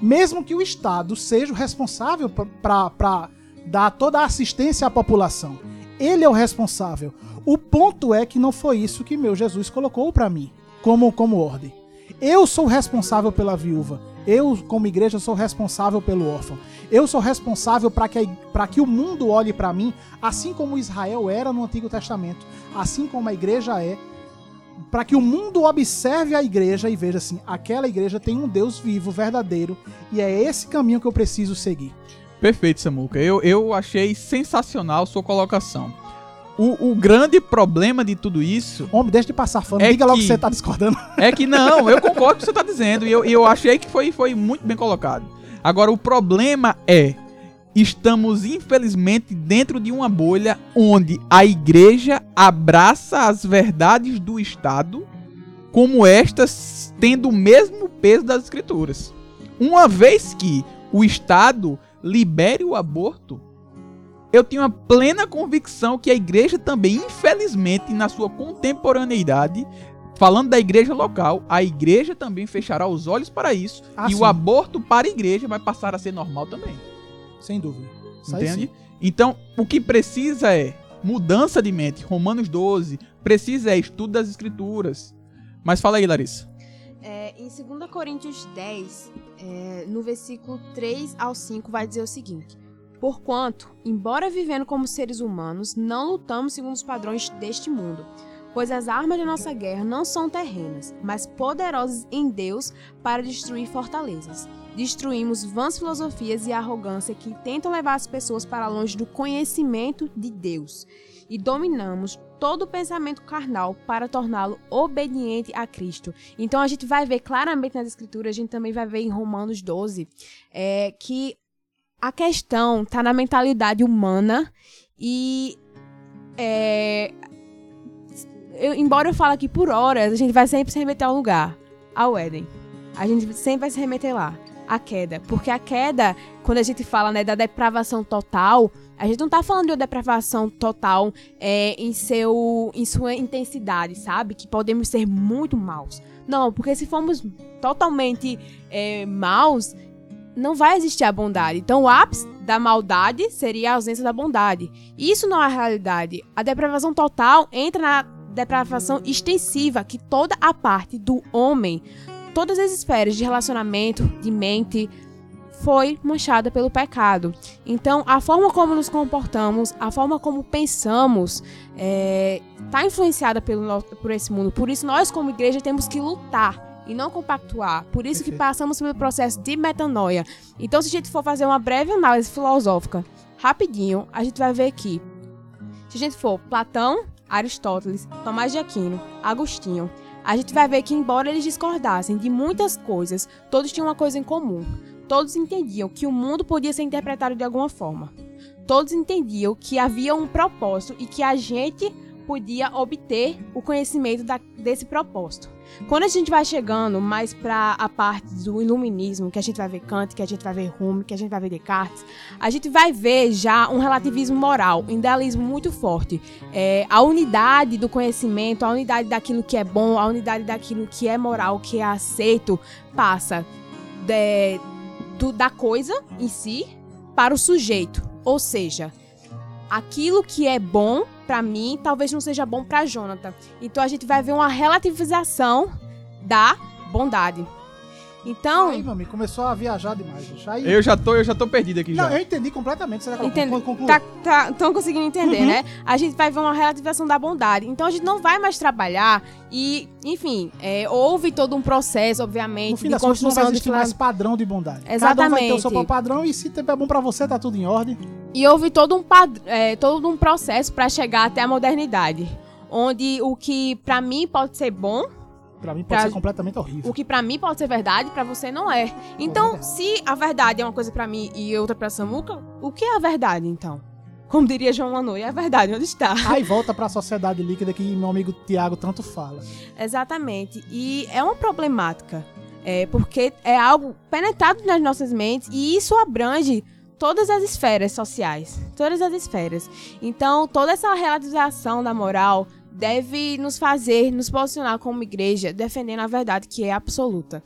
Mesmo que o Estado seja o responsável para dar toda a assistência à população. Ele é o responsável. O ponto é que não foi isso que meu Jesus colocou para mim, como, como ordem. Eu sou responsável pela viúva. Eu, como igreja, sou responsável pelo órfão. Eu sou responsável para que, que o mundo olhe para mim, assim como Israel era no Antigo Testamento, assim como a igreja é, para que o mundo observe a igreja e veja assim: aquela igreja tem um Deus vivo, verdadeiro, e é esse caminho que eu preciso seguir.
Perfeito, Samuca. Eu, eu achei sensacional sua colocação. O, o grande problema de tudo isso
Homem, deixa de passar fama,
É
diga logo
que-
que você tá discordando.
é que não, eu concordo com o que você está dizendo e eu, eu achei que foi, foi muito bem colocado. Agora, o problema é, estamos infelizmente dentro de uma bolha onde a igreja abraça as verdades do Estado como estas tendo o mesmo peso das escrituras. Uma vez que o Estado libere o aborto, eu tenho a plena convicção que a igreja também, infelizmente, na sua contemporaneidade, falando da igreja local, a igreja também fechará os olhos para isso
Ah,
e
sim.
o aborto para a igreja vai passar a ser normal também.
Sem dúvida.
Entende?
sim.
Então, o que precisa é mudança de mente. Romanos 12. Precisa é estudo das escrituras. Mas fala aí, Larissa.
É, em 2 Coríntios 10, é, no versículo 3 ao 5, vai dizer o seguinte: Porquanto, embora vivendo como seres humanos, não lutamos segundo os padrões deste mundo. Pois as armas de nossa guerra não são terrenas, mas poderosas em Deus para destruir fortalezas. Destruímos vãs filosofias e arrogância que tentam levar as pessoas para longe do conhecimento de Deus. E dominamos todo o pensamento carnal para torná-lo obediente a Cristo. Então a gente vai ver claramente nas escrituras, a gente também vai ver em Romanos 12, é, que a questão está na mentalidade humana e é, eu- embora eu fale aqui por horas, a gente vai sempre se remeter ao lugar, ao Éden. A gente sempre vai se remeter lá, à queda. Porque a queda, quando a gente fala né, da depravação total, a gente não tá falando de uma depravação total é, em, seu, em sua intensidade, sabe? Que podemos ser muito maus. Não, porque se formos totalmente é, maus, não vai existir a bondade. Então, o ápice da maldade seria a ausência da bondade. Isso não é a realidade. A depravação total entra na depravação extensiva, que toda a parte do homem, todas as esferas de relacionamento, de mente, foi manchada pelo pecado. Então, a forma como nos comportamos, a forma como pensamos, está influenciada pelo, por esse mundo. Por isso, nós, como igreja, temos que lutar e não compactuar. Por isso que passamos pelo processo de metanoia. Então, se a gente for fazer uma breve análise filosófica, rapidinho, a gente vai ver que, se a gente for Platão, Aristóteles, Tomás de Aquino, Agostinho, a gente vai ver que, embora eles discordassem de muitas coisas, todos tinham uma coisa em comum. Todos entendiam que o mundo podia ser interpretado de alguma forma. Todos entendiam que havia um propósito e que a gente podia obter o conhecimento da- desse propósito. Quando a gente vai chegando mais para a parte do iluminismo, que a gente vai ver Kant, que a gente vai ver Hume, que a gente vai ver Descartes, a gente vai ver já um relativismo moral, um idealismo muito forte. É, a unidade do conhecimento, a unidade daquilo que é bom, a unidade daquilo que é moral, que é aceito, passa de- do- da coisa em si para o sujeito. Ou seja, aquilo que é bom pra mim talvez não seja bom pra Jonathan. Então a gente vai ver uma relativização da bondade. Então,
Aí, meu amigo, começou a viajar demais, gente. Aí,
Eu já tô, eu já tô perdido aqui
não,
já.
eu entendi completamente. Conclui.
tá, tá, estão conseguindo entender,
Uhum.
né? A gente vai ver uma relativização da bondade. Então a gente não vai mais trabalhar e, enfim, é, houve todo um processo, obviamente,
No fim
de
das contas, não vai
construção
existir mais padrão de bondade. Cada um vai ter o
Exatamente.
seu padrão e se é bom pra você, tá tudo em ordem.
E houve todo um, pad- é, todo um processo para chegar até a modernidade. Onde o que pra mim pode ser bom,
Pra mim pode
Pra-
ser completamente horrível.
o que pra mim pode ser verdade, pra você não é. Então, se a verdade é uma coisa pra mim e outra pra Samuca, o que é a verdade então? Como diria João Manoel, é a verdade, onde está?
Aí volta pra sociedade líquida que meu amigo Tiago tanto fala.
Exatamente. E é uma problemática. É, porque é algo penetrado nas nossas mentes e isso abrange todas as esferas sociais. Todas as esferas. Então, toda essa relativização da moral deve nos fazer nos posicionar como igreja defendendo a verdade que é absoluta.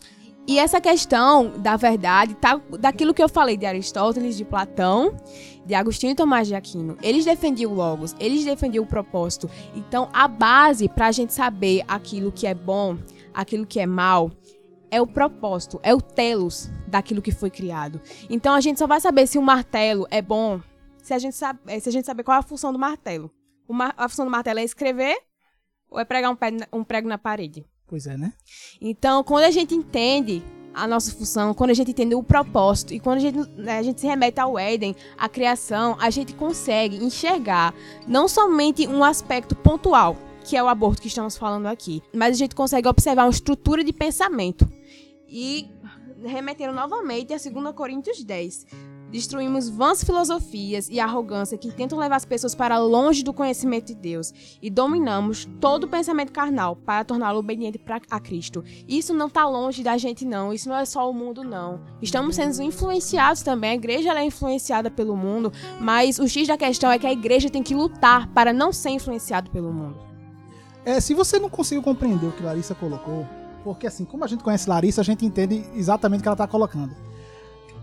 E essa questão da verdade tá daquilo que eu falei de Aristóteles, de Platão, de Agostinho e Tomás de Aquino. Eles defendiam o logos, eles defendiam o propósito. Então, a base para a gente saber aquilo que é bom, aquilo que é mal, é o propósito, é o telos daquilo que foi criado. Então, a gente só vai saber se o martelo é bom se a gente, se a gente saber qual é a função do martelo. O mar- a função do martelo é escrever ou é pregar um, pé- um prego na parede?
Pois é, né?
Então, quando a gente entende a nossa função, quando a gente entende o propósito e quando a gente, né, a gente se remete ao Éden, à criação, a gente consegue enxergar não somente um aspecto pontual, que é o aborto que estamos falando aqui, mas a gente consegue observar uma estrutura de pensamento. E remetendo novamente a 2 Coríntios 10. Destruímos vãs filosofias e arrogância que tentam levar as pessoas para longe do conhecimento de Deus e dominamos todo o pensamento carnal para torná-lo obediente a Cristo. Isso não está longe da gente, não. Isso não é só o mundo, não. Estamos sendo influenciados também. A igreja é influenciada pelo mundo, mas o X da questão é que a igreja tem que lutar para não ser influenciado pelo mundo.
É, se você não conseguiu compreender o que Larissa colocou, porque assim, como a gente conhece Larissa, a gente entende exatamente o que ela tá colocando.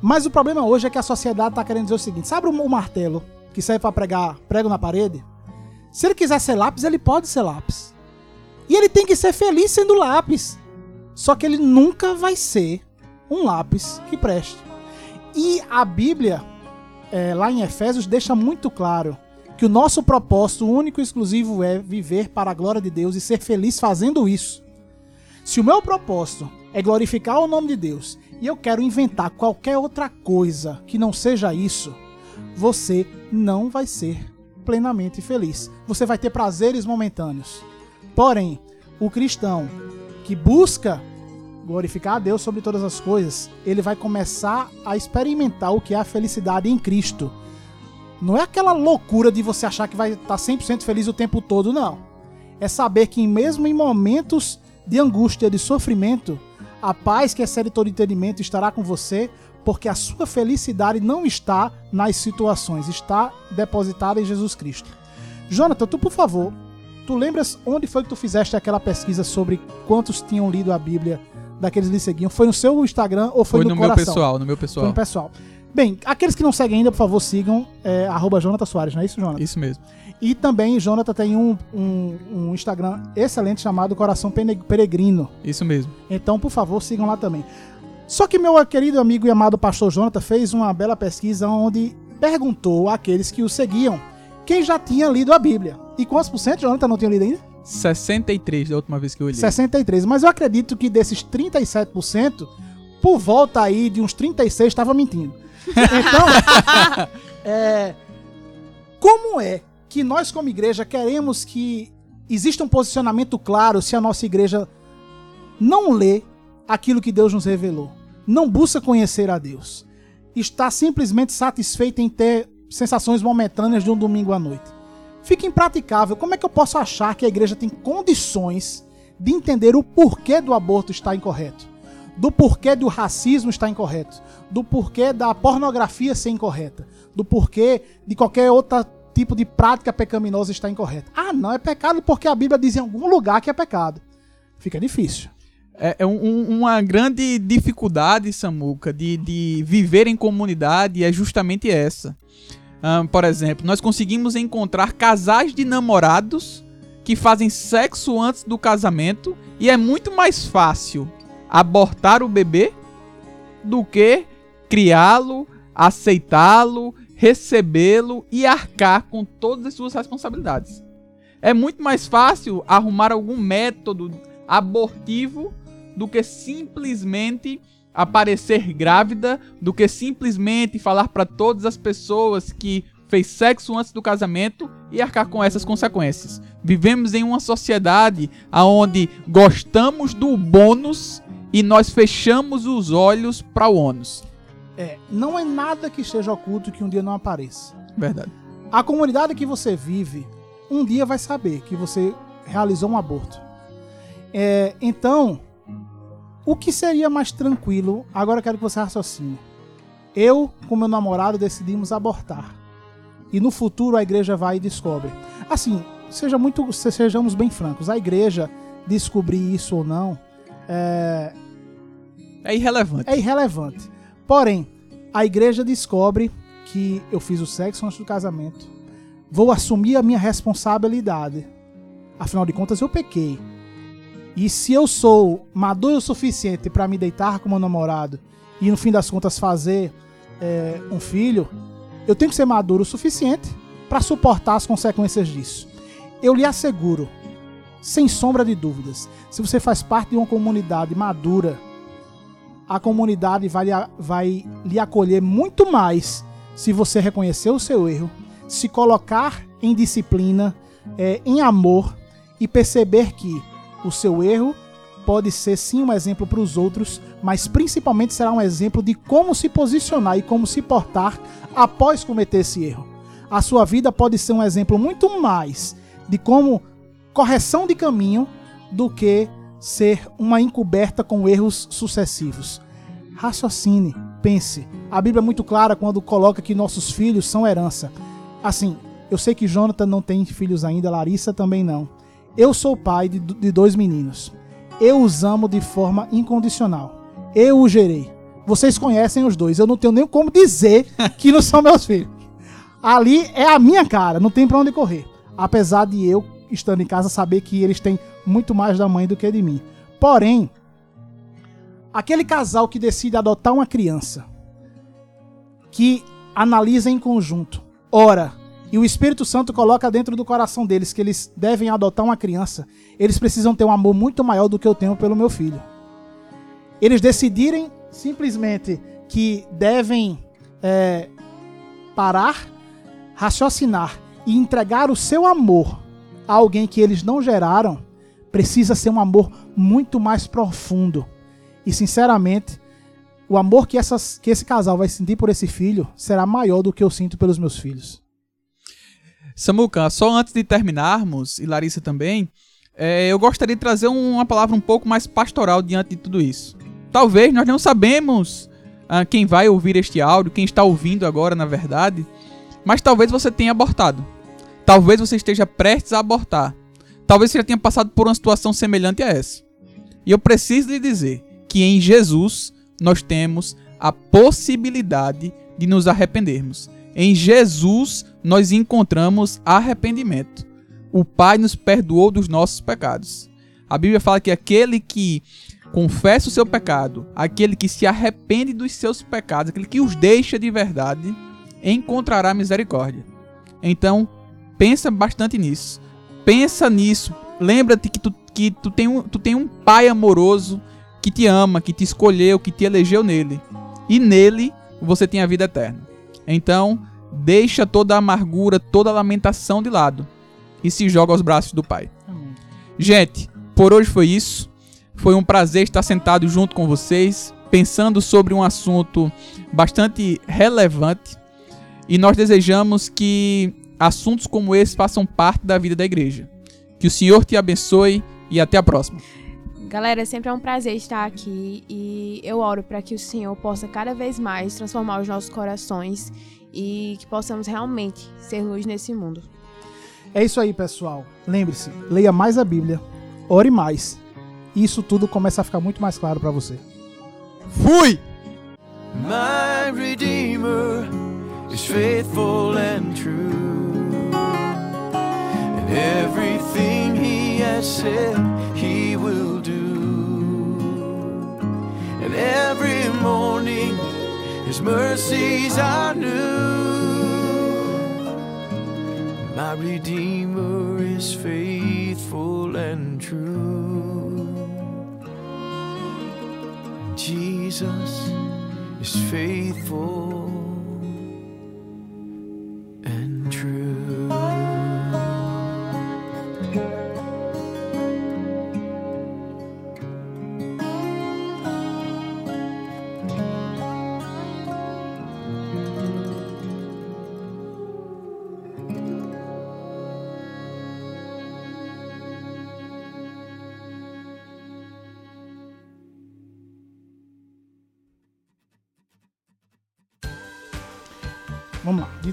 Mas o problema hoje é que a sociedade tá querendo dizer o seguinte: sabe o, o martelo que serve para pregar prego na parede? Se ele quiser ser lápis, ele pode ser lápis. E ele tem que ser feliz sendo lápis. Só que ele nunca vai ser um lápis que preste. E a Bíblia, é, lá em Efésios, deixa muito claro que o nosso propósito único e exclusivo é viver para a glória de Deus e ser feliz fazendo isso. Se o meu propósito é glorificar o nome de Deus e eu quero inventar qualquer outra coisa que não seja isso, você não vai ser plenamente feliz. Você vai ter prazeres momentâneos. Porém, o cristão que busca glorificar a Deus sobre todas as coisas, ele vai começar a experimentar o que é a felicidade em Cristo. Não é aquela loucura de você achar que vai estar 100% feliz o tempo todo, não. É saber que mesmo em momentos de angústia, de sofrimento, a paz que excede todo entendimento estará com você, porque a sua felicidade não está nas situações, está depositada em Jesus Cristo. Jonathan, tu por favor, tu lembras onde foi que tu fizeste aquela pesquisa sobre quantos tinham lido a Bíblia daqueles que lhe seguiam, foi no seu Instagram ou foi,
Foi
no,
no meu pessoal, no meu
Foi
pessoal.
no pessoal. Bem, aqueles que não seguem ainda, por favor, sigam é, arroba Jonathan Soares, não é isso, Jonathan?
Isso mesmo.
E também, Jonathan tem um, um, um Instagram excelente chamado Coração Peregrino.
Isso mesmo.
Então, por favor, sigam lá também. Só que meu querido amigo e amado pastor Jonathan fez uma bela pesquisa onde perguntou àqueles que o seguiam quem já tinha lido a Bíblia. E quantos por cento, Jonathan, não tinha lido ainda?
63 da última vez que eu olhei.
63. Mas eu acredito que desses 37%, por volta aí de uns 36 estava mentindo. Então, é, como é que nós como igreja queremos que exista um posicionamento claro se a nossa igreja não lê aquilo que Deus nos revelou, não busca conhecer a Deus, está simplesmente satisfeita em ter sensações momentâneas de um domingo à noite? Fica impraticável. Como é que eu posso achar que a igreja tem condições de entender o porquê do aborto está incorreto? Do porquê do racismo está incorreto? Do porquê da pornografia ser incorreta? Do porquê de qualquer outro tipo de prática pecaminosa está incorreta? Ah, não, é pecado porque a Bíblia diz em algum lugar que é pecado. Fica difícil.
É, é um- um- uma grande dificuldade, Samuca, de, de viver em comunidade é justamente essa. Ahn, por exemplo, nós conseguimos encontrar casais de namorados que fazem sexo antes do casamento e é muito mais fácil abortar o bebê do que criá-lo, aceitá-lo, recebê-lo e arcar com todas as suas responsabilidades. É muito mais fácil arrumar algum método abortivo do que simplesmente aparecer grávida, do que simplesmente falar para todas as pessoas que fez sexo antes do casamento e arcar com essas consequências. Vivemos em uma sociedade onde gostamos do bônus e nós fechamos os olhos para o ônus.
É, não é nada que esteja oculto que um dia não apareça.
Verdade.
A comunidade que você vive, um dia vai saber que você realizou um aborto. É, então, o que seria mais tranquilo? Agora eu quero que você raciocine. Eu, com meu namorado, decidimos abortar. E no futuro a igreja vai e descobre. Assim, seja muito, se- sejamos bem francos. A igreja descobrir isso ou não é,
É irrelevante.
é irrelevante. Porém, a igreja descobre que eu fiz o sexo antes do casamento. Vou assumir a minha responsabilidade. Afinal de contas, eu pequei. E se eu sou maduro o suficiente para me deitar com meu namorado e no fim das contas fazer é, um filho, eu tenho que ser maduro o suficiente para suportar as consequências disso. Eu lhe asseguro, sem sombra de dúvidas, se você faz parte de uma comunidade madura, a comunidade vai vai lhe acolher muito mais se você reconhecer o seu erro, se colocar em disciplina, é, em amor e perceber que o seu erro pode ser sim um exemplo para os outros, mas principalmente será um exemplo de como se posicionar e como se portar após cometer esse erro. A sua vida pode ser um exemplo muito mais de como correção de caminho do que ser uma encoberta com erros sucessivos. Raciocine, pense. A Bíblia é muito clara quando coloca que nossos filhos são herança. Assim, eu sei que Jonathan não tem filhos ainda, Larissa também não. Eu sou pai de, de dois meninos. Eu os amo de forma incondicional. Eu os gerei. Vocês conhecem os dois. Eu não tenho nem como dizer que não são meus filhos. Ali é a minha cara, não tem pra onde correr. Apesar de eu, estando em casa, saber que eles têm muito mais da mãe do que de mim. Porém, aquele casal que decide adotar uma criança, que analisa em conjunto, ora, e o Espírito Santo coloca dentro do coração deles que eles devem adotar uma criança, eles precisam ter um amor muito maior do que eu tenho pelo meu filho. Eles decidirem simplesmente que devem é, parar, raciocinar e entregar o seu amor a alguém que eles não geraram, precisa ser um amor muito mais profundo. E sinceramente, o amor que, essas, que esse casal vai sentir por esse filho será maior do que eu sinto pelos meus filhos.
Samuca, só antes de terminarmos, e Larissa também, é, eu gostaria de trazer um- uma palavra um pouco mais pastoral diante de tudo isso. Talvez nós não sabemos ah, quem vai ouvir este áudio, quem está ouvindo agora, na verdade, mas talvez você tenha abortado. Talvez você esteja prestes a abortar. Talvez você já tenha passado por uma situação semelhante a essa. E eu preciso lhe dizer que em Jesus nós temos a possibilidade de nos arrependermos. Em Jesus nós encontramos arrependimento. O Pai nos perdoou dos nossos pecados. A Bíblia fala que aquele que confessa o seu pecado, aquele que se arrepende dos seus pecados, aquele que os deixa de verdade, encontrará misericórdia. Então, pensa bastante nisso. Pensa nisso. Lembra-te que, tu, que tu, tem um, tu tem um pai amoroso que te ama, que te escolheu, que te elegeu nele. E nele você tem a vida eterna. Então, deixa toda a amargura, toda a lamentação de lado e se joga aos braços do Pai.
Amém.
Gente, por hoje foi isso. Foi um prazer estar sentado junto com vocês, pensando sobre um assunto bastante relevante. E nós desejamos que assuntos como esse façam parte da vida da igreja. Que o Senhor te abençoe e até a próxima.
Galera, sempre é um prazer estar aqui e eu oro para que o Senhor possa cada vez mais transformar os nossos corações e que possamos realmente ser luz nesse mundo.
É isso aí, pessoal. Lembre-se, leia mais a Bíblia, ore mais. Isso tudo começa a ficar muito mais claro para você.
Fui!
My Redeemer is faithful and true. And everything he has said, he will do. And every morning, his mercies are new. My Redeemer is faithful and true. Jesus is faithful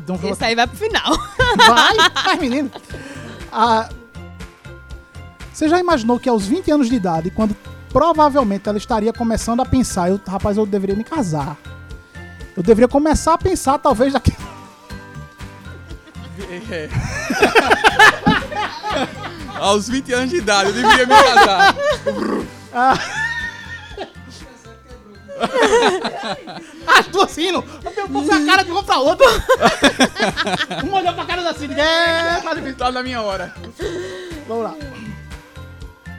Dom
Esse aí vai pro final.
Vai, vai, menino. Ah, você já imaginou que aos 20 anos de idade, quando provavelmente ela estaria começando a pensar, eu, rapaz, eu deveria me casar. Eu deveria começar a pensar, talvez, daqui.
Aos 20 anos de idade, eu deveria me casar.
Ah, tô assim, não. Eu tô a cara de um pra outro. um olhou pra cara da Cine. É, tá.
Tá na minha hora.
Vamos lá.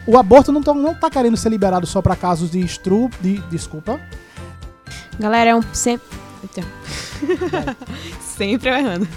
O aborto não tá, não tá querendo ser liberado só pra casos de estru... De, desculpa.
Galera, é um sempre. Sempre eu errando.